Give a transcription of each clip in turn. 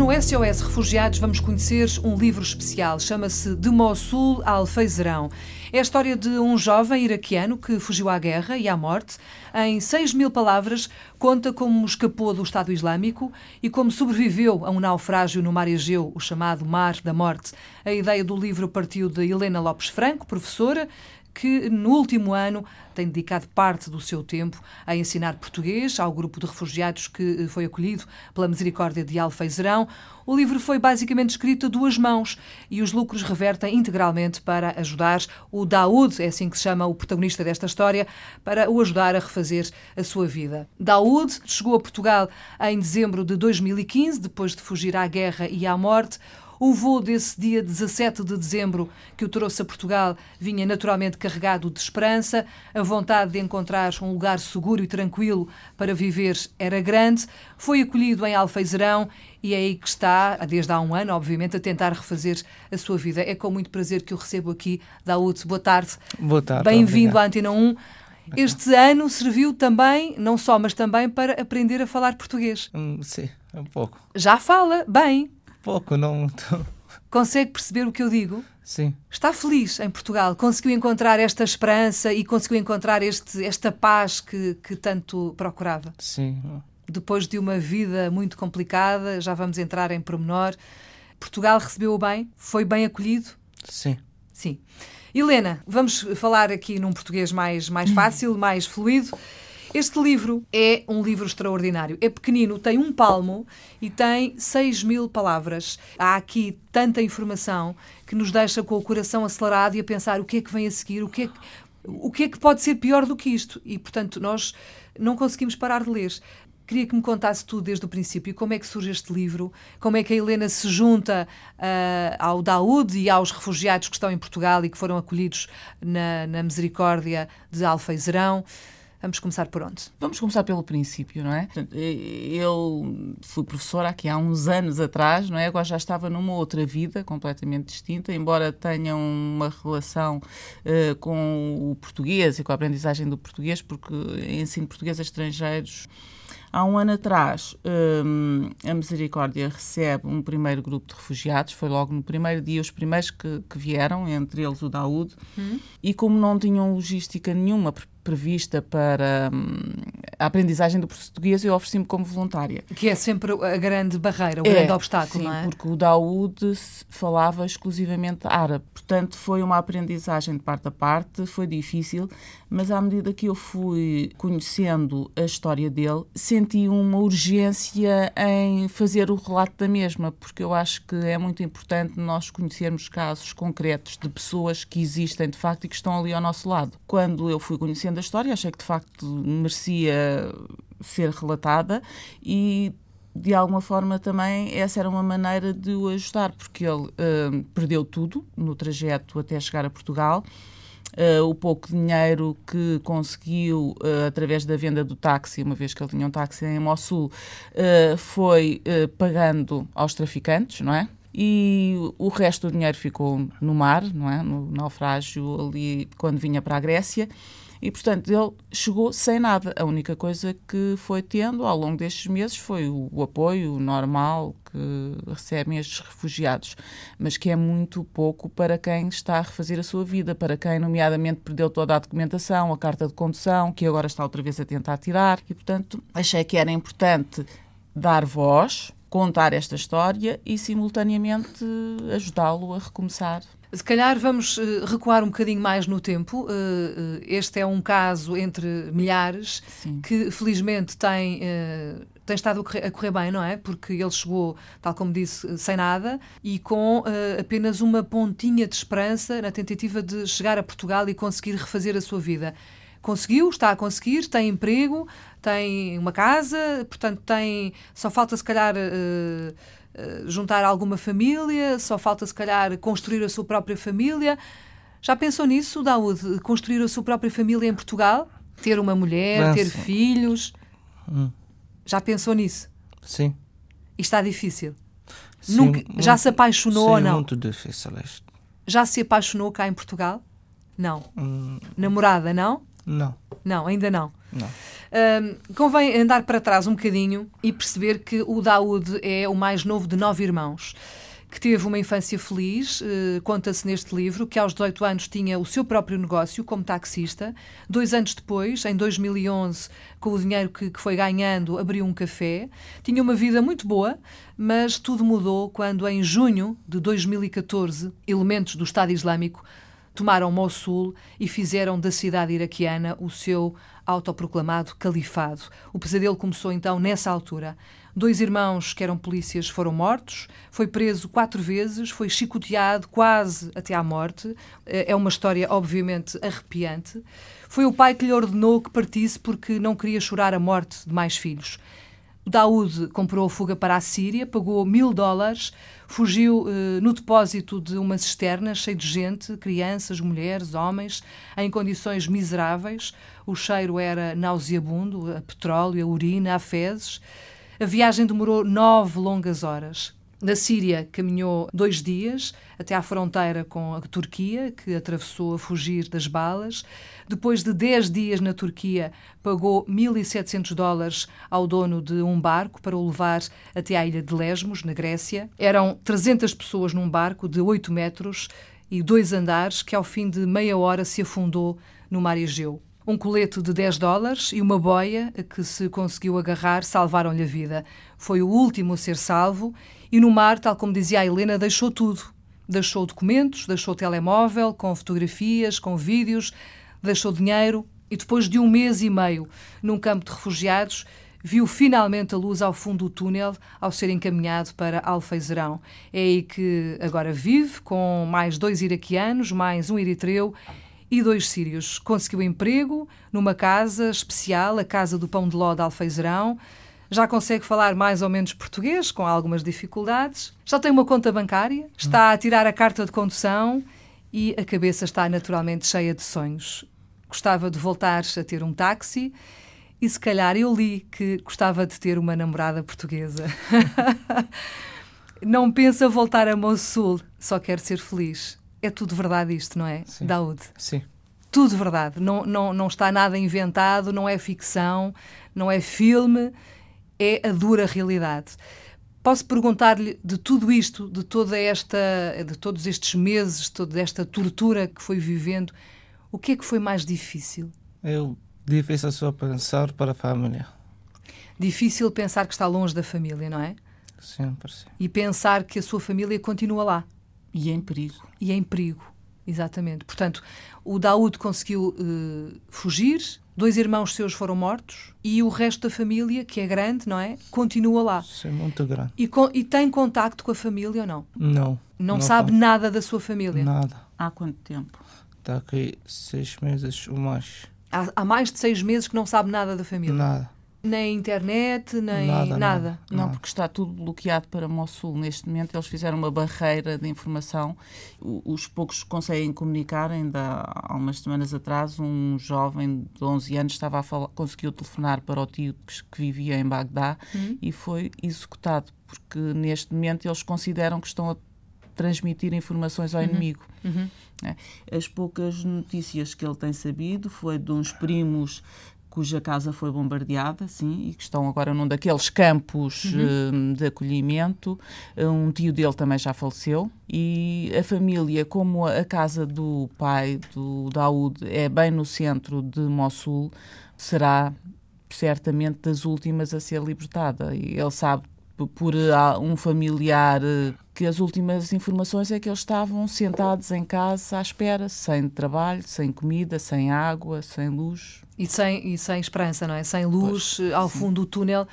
No SOS Refugiados vamos conhecer um livro especial, chama-se De Mossul a Alfeizerão. É a história de um jovem iraquiano que fugiu à guerra e à morte. Em 6 mil palavras, conta como escapou do Estado Islâmico e como sobreviveu a um naufrágio no mar Egeu, o chamado Mar da Morte. A ideia do livro partiu de Helena Lopes Franco, professora, que no último ano tem dedicado parte do seu tempo a ensinar português ao grupo de refugiados que eh, foi acolhido pela Misericórdia de Alfeizerão. O livro foi basicamente escrito a duas mãos e os lucros revertem integralmente para ajudar o Daoud, é assim que se chama o protagonista desta história, para o ajudar a refazer a sua vida. Daoud chegou a Portugal em dezembro de 2015, depois de fugir à guerra e à morte. O voo desse dia 17 de dezembro que o trouxe a Portugal vinha naturalmente carregado de esperança. A vontade de encontrar um lugar seguro e tranquilo para viver era grande. Foi acolhido em Alfeizerão e é aí que está, desde há um ano, obviamente, a tentar refazer a sua vida. É com muito prazer que o recebo aqui. Daúde, boa tarde. Boa tarde. Bem-vindo à Antena 1. Este ano serviu também, não só, mas também para aprender a falar português. Hum, sim, um pouco. Já fala bem. Pouco, não. Consegue perceber o que eu digo? Sim. Está feliz em Portugal? Conseguiu encontrar esta esperança e conseguiu encontrar este, esta paz que, que tanto procurava? Sim. Depois de uma vida muito complicada, já vamos entrar em pormenor. Portugal recebeu-o bem? Foi bem acolhido? Sim. Sim. Helena, vamos falar aqui num português mais, mais fácil, mais fluido. Este livro é um livro extraordinário. É pequenino, tem um palmo e tem 6 mil palavras. Há aqui tanta informação que nos deixa com o coração acelerado e a pensar o que é que vem a seguir, o que é que, o que, é que pode ser pior do que isto. E, portanto, nós não conseguimos parar de ler. Queria que me contasse tudo desde o princípio. Como é que surge este livro? Como é que a Helena se junta uh, ao Daúde e aos refugiados que estão em Portugal e que foram acolhidos na, na Misericórdia de Alfeizerão? Vamos começar por onde? Vamos começar pelo princípio, não é? Eu fui professora aqui há uns anos atrás, não é? Agora já estava numa outra vida completamente distinta, embora tenha uma relação uh, com o português e com a aprendizagem do português, porque ensino português a estrangeiros. Há um ano atrás, um, a Misericórdia recebe um primeiro grupo de refugiados, foi logo no primeiro dia os primeiros que, que vieram, entre eles o Daúde, hum. e como não tinham logística nenhuma prevista para hum, a aprendizagem do português, eu ofereci-me como voluntária. Que é sempre a grande barreira, o é, grande obstáculo, sim, não é? porque o Daoud falava exclusivamente árabe. Portanto, foi uma aprendizagem de parte a parte, foi difícil, mas à medida que eu fui conhecendo a história dele, senti uma urgência em fazer o relato da mesma, porque eu acho que é muito importante nós conhecermos casos concretos de pessoas que existem de facto e que estão ali ao nosso lado. Quando eu fui conhecendo conhecendo a história, achei que de facto merecia ser relatada e de alguma forma também essa era uma maneira de o ajudar, porque ele uh, perdeu tudo no trajeto até chegar a Portugal. Uh, o pouco dinheiro que conseguiu uh, através da venda do táxi, uma vez que ele tinha um táxi em Mossul, foi pagando aos traficantes, não é? E o resto do dinheiro ficou no mar, não é? No naufrágio ali quando vinha para a Grécia e, portanto, ele chegou sem nada. A única coisa que foi tendo ao longo destes meses foi o, o apoio normal que recebem estes refugiados, mas que é muito pouco para quem está a refazer a sua vida, para quem, nomeadamente, perdeu toda a documentação, a carta de condução, que agora está outra vez a tentar tirar. E, portanto, achei que era importante dar voz, contar esta história e, simultaneamente, ajudá-lo a recomeçar se calhar vamos uh, recuar um bocadinho mais no tempo. Uh, uh, este é um caso entre milhares Sim. que felizmente tem, tem estado a correr, bem, não é? Porque ele chegou, tal como disse, sem nada e com apenas uma pontinha de esperança na tentativa de chegar a Portugal e conseguir refazer a sua vida. Conseguiu, está a conseguir, tem emprego, tem uma casa, portanto tem. Só falta se calhar eh, juntar alguma família, só falta se calhar construir a sua própria família. Já pensou nisso, Daúde? Construir a sua própria família em Portugal? Ter uma mulher, ter filhos? Hum. Já pensou nisso? Sim. E está difícil? Sim, Nunca, muito, já se apaixonou sim, ou não? muito difícil. Já se apaixonou cá em Portugal? Não. Hum. Namorada, não? Não. Não, ainda não. Não. Um, convém andar para trás um bocadinho e perceber que o Daoud é o mais novo de nove irmãos que teve uma infância feliz. Uh, Conta-se neste livro que aos 18 anos tinha o seu próprio negócio como taxista. Dois anos depois, em 2011, com o dinheiro que, que foi ganhando, abriu um café. Tinha uma vida muito boa, mas tudo mudou quando, em junho de 2014, elementos do Estado Islâmico tomaram Mossul e fizeram da cidade iraquiana o seu autoproclamado califado. O pesadelo começou então nessa altura. Dois irmãos que eram polícias foram mortos, foi preso quatro vezes, foi chicoteado quase até à morte. É uma história, obviamente, arrepiante. Foi o pai que lhe ordenou que partisse porque não queria chorar a morte de mais filhos. Daoud comprou fuga para a Síria, pagou mil dólares, fugiu eh, no depósito de uma cisterna cheia de gente, crianças, mulheres, homens, em condições miseráveis. O cheiro era nauseabundo, a petróleo, a urina, a fezes. A viagem demorou nove longas horas. Na Síria, caminhou dois dias até à fronteira com a Turquia, que atravessou a fugir das balas. Depois de dez dias na Turquia, pagou 1.700 dólares ao dono de um barco para o levar até à ilha de Lesmos, na Grécia. Eram 300 pessoas num barco de 8 metros e dois andares que, ao fim de meia hora, se afundou no mar Egeu. Um colete de 10 dólares e uma boia que se conseguiu agarrar salvaram-lhe a vida. Foi o último a ser salvo e no mar, tal como dizia a Helena, deixou tudo. Deixou documentos, deixou telemóvel com fotografias, com vídeos, deixou dinheiro e depois de um mês e meio num campo de refugiados, viu finalmente a luz ao fundo do túnel ao ser encaminhado para Alfeizerão. É aí que agora vive, com mais dois iraquianos, mais um eritreu e dois sírios. Conseguiu emprego numa casa especial, a Casa do Pão de Ló de Alfeizerão. Já consegue falar mais ou menos português, com algumas dificuldades. Já tem uma conta bancária, está a tirar a carta de condução e a cabeça está naturalmente cheia de sonhos. Gostava de voltar a ter um táxi e se calhar eu li que gostava de ter uma namorada portuguesa. Não pensa voltar a Mossul, só quer ser feliz. É tudo verdade isto, não é, Sim. Daoud? Sim. Tudo verdade. Não, não, não está nada inventado, não é ficção, não é filme, é a dura realidade. Posso perguntar-lhe de tudo isto, de toda esta, de todos estes meses, toda esta tortura que foi vivendo, o que é que foi mais difícil? É difícil só pensar para a família. Difícil pensar que está longe da família, não é? Sempre sim. E pensar que a sua família continua lá. E em perigo. E em perigo, exatamente. Portanto, o Daoud conseguiu uh, fugir, dois irmãos seus foram mortos e o resto da família, que é grande, não é? Continua lá. Sim, muito grande. E, com, e tem contacto com a família ou não? Não. Não, sabe faço nada da sua família? Nada. Há quanto tempo? Está aqui seis meses ou mais. Há, há mais de seis meses que não sabe nada da família. Nada. Nem internet, nem Nada, nada. Não, Não. porque está tudo bloqueado para Mossul. Neste momento eles fizeram uma barreira de informação. Os poucos conseguem comunicar, ainda há umas semanas atrás, um jovem de 11 anos estava a falar, conseguiu telefonar para o tio que, vivia em Bagdá e foi executado, porque neste momento eles consideram que estão a transmitir informações ao inimigo. É. As poucas notícias que ele tem sabido foi de uns primos cuja casa foi bombardeada, sim, e que estão agora num daqueles campos eh, de acolhimento. Um tio dele também já faleceu e a família, como a casa do pai do Daoud é bem no centro de Mossul, será certamente das últimas a ser libertada. E ele sabe por ah, um familiar que as últimas informações é que eles estavam sentados em casa à espera, sem trabalho, sem comida, sem água, sem luz. E sem, e sem esperança, não é? Sem luz eh, ao fundo do túnel.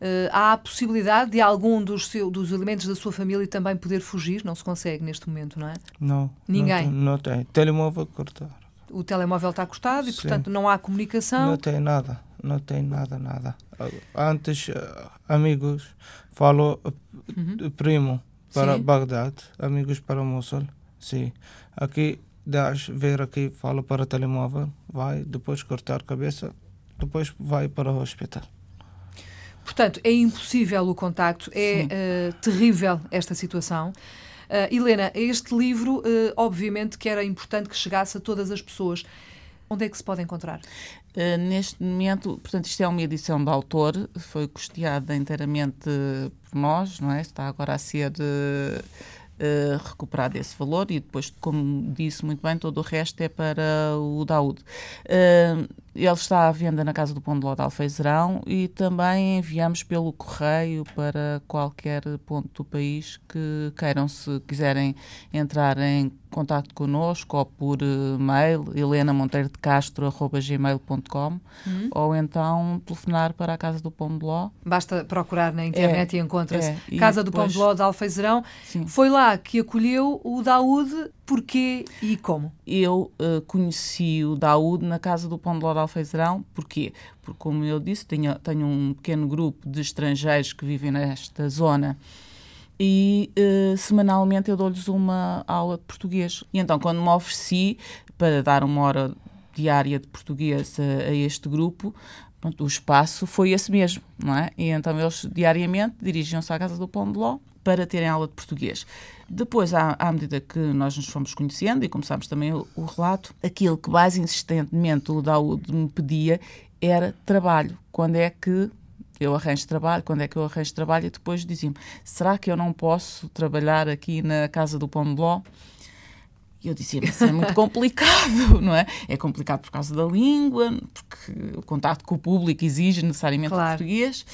Eh, há a possibilidade de algum dos, seu, dos elementos da sua família também poder fugir? Não se consegue neste momento, não é? Não. Ninguém? Não tem. Não tem. Telemóvel cortar. O telemóvel está cortado e, Sim. portanto, não há comunicação. Não tem nada. Não tem nada, nada. Antes, eh, amigos, falou eh, primo para Sim. Bagdad, amigos para Mosul. Sim. Aqui, Daesh, ver aqui, fala para telemóvel, vai, depois cortar cabeça, depois vai para o hospital. Portanto, é impossível o contacto, é eh, terrível esta situação. Eh, Helena, este livro, eh, obviamente que era importante que chegasse a todas as pessoas. Onde é que se pode encontrar? Uh, neste momento, portanto, isto é uma edição de autor, foi custeada inteiramente por nós, não é? Está agora a ser uh, uh, recuperado esse valor e depois, como disse muito bem, todo o resto é para o Daúde. Uh, ele está à venda na Casa do Pão de Ló de Alfeizerão e também enviamos pelo correio para qualquer ponto do país que queiram, se quiserem entrar em contato connosco ou por uh, mail elenamonteiro-de-castro.gmail.com uhum. ou então telefonar para a Casa do Pão de Ló. Basta procurar na internet é, e encontra-se. É, Casa do Pão de Ló de Alfeizerão. Sim. Foi lá que acolheu o Daúde Porquê e como? Eu uh, conheci o Daúde na Casa do Pão de Ló de Alfeizerão. Porquê? Porque, como eu disse, tenho, tenho um pequeno grupo de estrangeiros que vivem nesta zona e uh, semanalmente eu dou-lhes uma aula de português. E então, quando me ofereci para dar uma hora diária de português a, a este grupo, pronto, o espaço foi esse mesmo, não é? E então eles diariamente dirigiam-se à Casa do Pão de Ló para terem aula de português. Depois, à, à, medida que nós nos fomos conhecendo e começámos também o, o relato, aquilo que mais insistentemente o Daúde me pedia era trabalho. Quando é que eu arranjo trabalho, quando é que eu arranjo trabalho? E depois dizia-me, será que eu não posso trabalhar aqui na Casa do Pão de Ló? E eu dizia, mas é muito complicado, não é? É complicado por causa da língua, porque o contato com o público exige necessariamente claro. português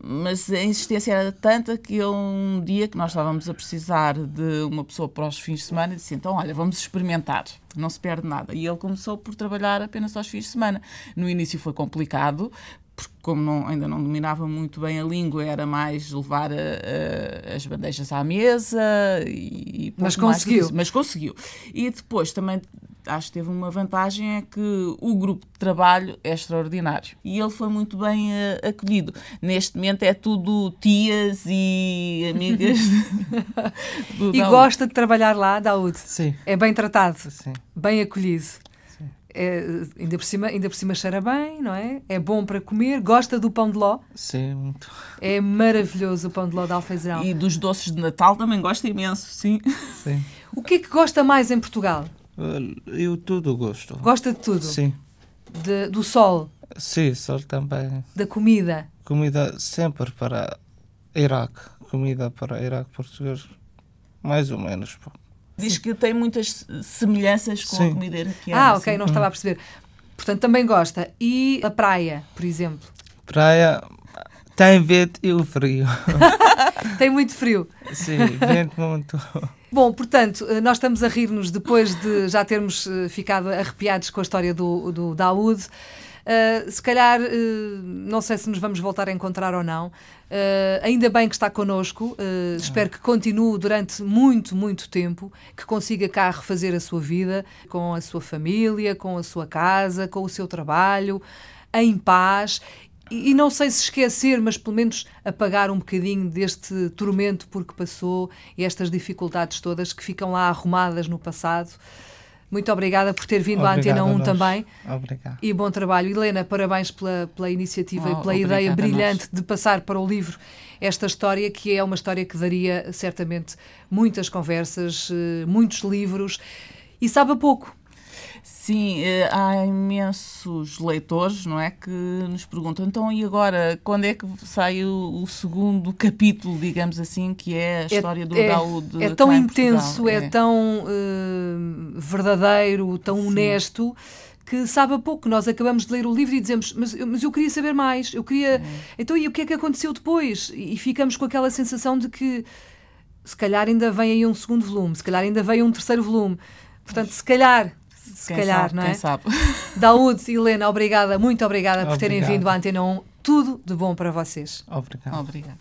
mas a insistência era tanta que eu, um dia que nós estávamos a precisar de uma pessoa para os fins de semana, disse então, olha, vamos experimentar, não se perde nada. E ele começou por trabalhar apenas aos fins de semana. No início foi complicado, porque como não, ainda não dominava muito bem a língua, era mais levar a, a, as bandejas à mesa e, mas conseguiu. Mas conseguiu. E depois também acho que teve uma vantagem é que o grupo de trabalho é extraordinário e ele foi muito bem uh, acolhido. Neste momento é tudo tias e amigas. e gosta de trabalhar lá, Daúde? Sim. É bem tratado? Sim. Bem acolhido? É, ainda, por cima, ainda por cima cheira bem, não é? É bom para comer. Gosta do pão de ló? Sim, muito. É maravilhoso o pão de ló de alfeizerão. E dos doces de Natal também gosta imenso, sim. Sim. O que é que gosta mais em Portugal? Eu tudo gosto. Gosta de tudo? Sim. De, do sol? Sim, sol também. Da comida? Comida sempre para Iraque. Comida para Iraque português, mais ou menos. Diz Sim. que tem muitas semelhanças com Sim. a comida iraquiana. Ah, ok, não estava a perceber. Portanto, também gosta. E a praia, por exemplo? Praia tem vento e o frio. tem muito frio. Sim, vento muito. Bom, portanto, eh, nós estamos a rir-nos depois de já termos eh, ficado arrepiados com a história do, do Daoud. Uh, se calhar, uh, não sei se nos vamos voltar a encontrar ou não. Uh, ainda bem que está connosco. espero que continue durante muito, muito tempo, que consiga cá refazer a sua vida com a sua família, com a sua casa, com o seu trabalho, em paz e, não sei se esquecer, mas pelo menos apagar um bocadinho deste tormento porque passou e estas dificuldades todas que ficam lá arrumadas no passado. Muito obrigada por ter vindo Obrigado à Antena 1 também. Obrigado. E bom trabalho. Helena, parabéns pela, pela iniciativa oh, e pela ideia brilhante de passar para o livro esta história, que é uma história que daria certamente muitas conversas, eh, muitos livros. E sabe a pouco, Sim, eh, há imensos leitores, não é, que nos perguntam, então e agora, quando é que sai o, o segundo capítulo, digamos assim, que é a é, história do é, Daúde? É tão intenso, é, é, tão uh, verdadeiro, tão Sim. honesto, que sabe a pouco. Nós acabamos de ler o livro e dizemos, mas, mas eu queria saber mais, eu queria... Então e o que é que aconteceu depois? E ficamos com aquela sensação de que se calhar ainda vem aí um segundo volume, se calhar ainda vem um terceiro volume. Portanto, se calhar se quem calhar, sabe, não é? Quem sabe. Daúde e Helena, obrigada, muito obrigada por terem vindo à Antena 1. Tudo de bom para vocês. Obrigado. Obrigado.